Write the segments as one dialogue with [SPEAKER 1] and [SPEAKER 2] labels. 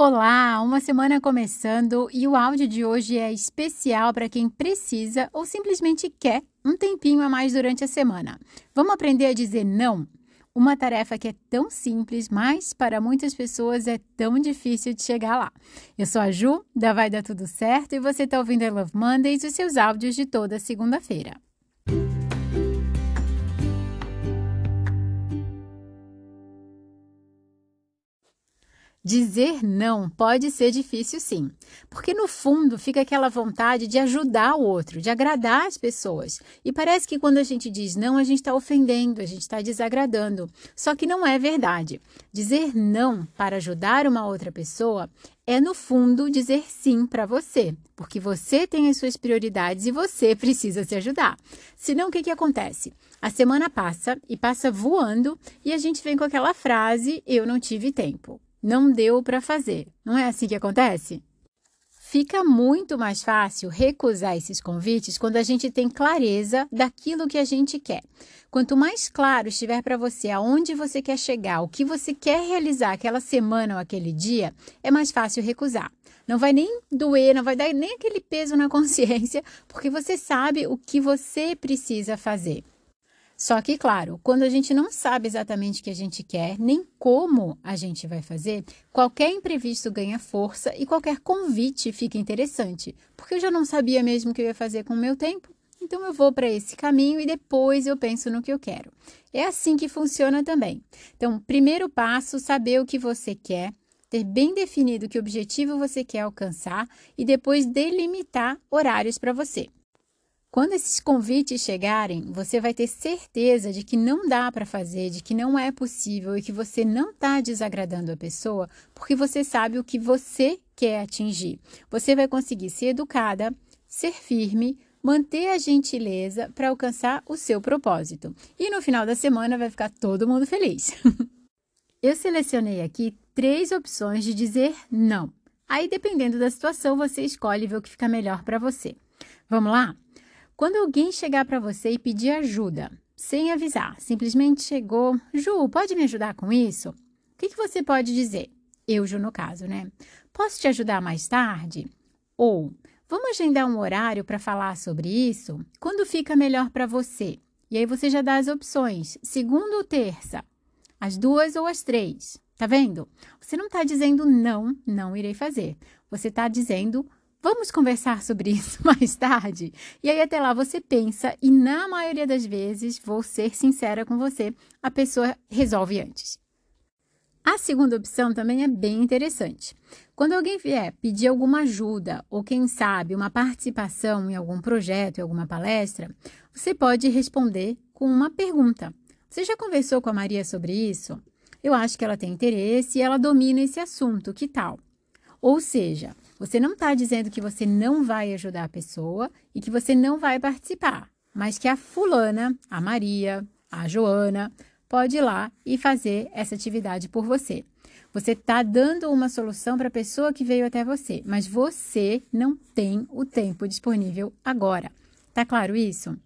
[SPEAKER 1] Olá, uma semana começando e o áudio de hoje é especial para quem precisa ou simplesmente quer um tempinho a mais durante a semana. Vamos aprender a dizer não? Uma tarefa que é tão simples, mas para muitas pessoas é tão difícil de chegar lá. Eu sou a Ju, da Vai Dar Tudo Certo, e você está ouvindo a Love Mondays, os seus áudios de toda segunda-feira. Dizer não pode ser difícil, sim, porque no fundo fica aquela vontade de ajudar o outro, de agradar as pessoas. E parece que quando a gente diz não, a gente está ofendendo, a gente está desagradando. Só que não é verdade. Dizer não para ajudar uma outra pessoa é, no fundo, dizer sim para você, porque você tem as suas prioridades e você precisa se ajudar. Senão, o que, que acontece? A semana passa e passa voando e a gente vem com aquela frase: Eu não tive tempo não deu para fazer. Não é assim que acontece? Fica muito mais fácil recusar esses convites quando a gente tem clareza daquilo que a gente quer. Quanto mais claro estiver para você aonde você quer chegar, o que você quer realizar aquela semana ou aquele dia, é mais fácil recusar. Não vai nem doer, não vai dar nem aquele peso na consciência, porque você sabe o que você precisa fazer. Só que, claro, quando a gente não sabe exatamente o que a gente quer, nem como a gente vai fazer, qualquer imprevisto ganha força e qualquer convite fica interessante, porque eu já não sabia mesmo o que eu ia fazer com o meu tempo. Então eu vou para esse caminho e depois eu penso no que eu quero. É assim que funciona também. Então, primeiro passo, saber o que você quer, ter bem definido que objetivo você quer alcançar e depois delimitar horários para você. Quando esses convites chegarem, você vai ter certeza de que não dá para fazer, de que não é possível e que você não está desagradando a pessoa, porque você sabe o que você quer atingir. Você vai conseguir ser educada, ser firme, manter a gentileza para alcançar o seu propósito. E no final da semana vai ficar todo mundo feliz. Eu selecionei aqui três opções de dizer não. Aí, dependendo da situação, você escolhe ver o que fica melhor para você. Vamos lá? Quando alguém chegar para você e pedir ajuda, sem avisar, simplesmente chegou, Ju, pode me ajudar com isso? O que, que você pode dizer? Eu, Ju, no caso, né? Posso te ajudar mais tarde? Ou, vamos agendar um horário para falar sobre isso? Quando fica melhor para você? E aí você já dá as opções, segunda ou terça, as duas ou as três. Tá vendo? Você não está dizendo não, não irei fazer. Você está dizendo Vamos conversar sobre isso mais tarde? E aí, até lá, você pensa, e na maioria das vezes, vou ser sincera com você, a pessoa resolve antes. A segunda opção também é bem interessante. Quando alguém vier pedir alguma ajuda ou, quem sabe, uma participação em algum projeto, em alguma palestra, você pode responder com uma pergunta. Você já conversou com a Maria sobre isso? Eu acho que ela tem interesse e ela domina esse assunto, que tal? Ou seja, você não está dizendo que você não vai ajudar a pessoa e que você não vai participar, mas que a fulana, a Maria, a Joana, pode ir lá e fazer essa atividade por você. Você está dando uma solução para a pessoa que veio até você, mas você não tem o tempo disponível agora. Tá claro isso?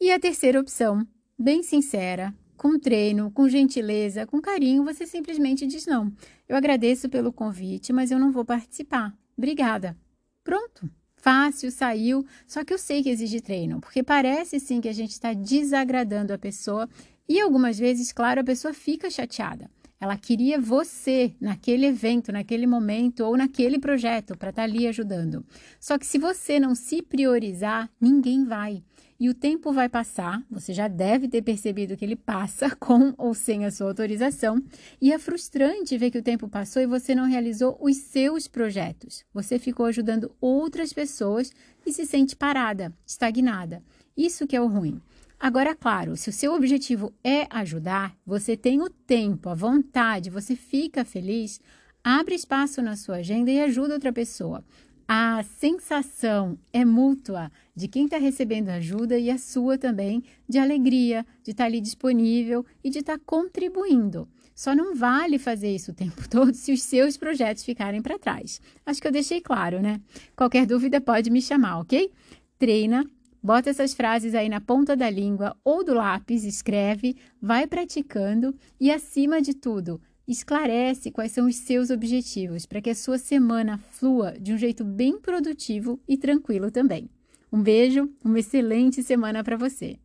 [SPEAKER 1] E a terceira opção, bem sincera, com treino, com gentileza, com carinho, você simplesmente diz não. Eu agradeço pelo convite, mas eu não vou participar. Obrigada. Pronto. Fácil, saiu. Só que eu sei que exige treino, porque parece sim que a gente está desagradando a pessoa e algumas vezes, claro, a pessoa fica chateada. Ela queria você naquele evento, naquele momento ou naquele projeto para estar tá ali ajudando. Só que se você não se priorizar, ninguém vai e o tempo vai passar, você já deve ter percebido que ele passa com ou sem a sua autorização, e é frustrante ver que o tempo passou e você não realizou os seus projetos. Você ficou ajudando outras pessoas e se sente parada, estagnada. Isso que é o ruim. Agora, claro, se o seu objetivo é ajudar, você tem o tempo, a vontade, você fica feliz, abre espaço na sua agenda e ajuda outra pessoa a sensação é mútua de quem está recebendo ajuda e a sua também de alegria, de estar tá ali disponível e de estar tá contribuindo. Só não vale fazer isso o tempo todo se os seus projetos ficarem para trás. Acho que eu deixei claro, né? Qualquer dúvida pode me chamar, ok? Treina, bota essas frases aí na ponta da língua ou do lápis, escreve, vai praticando e, acima de tudo, esclarece quais são os seus objetivos para que a sua semana flua de um jeito bem produtivo e tranquilo também. Um beijo, uma excelente semana para você!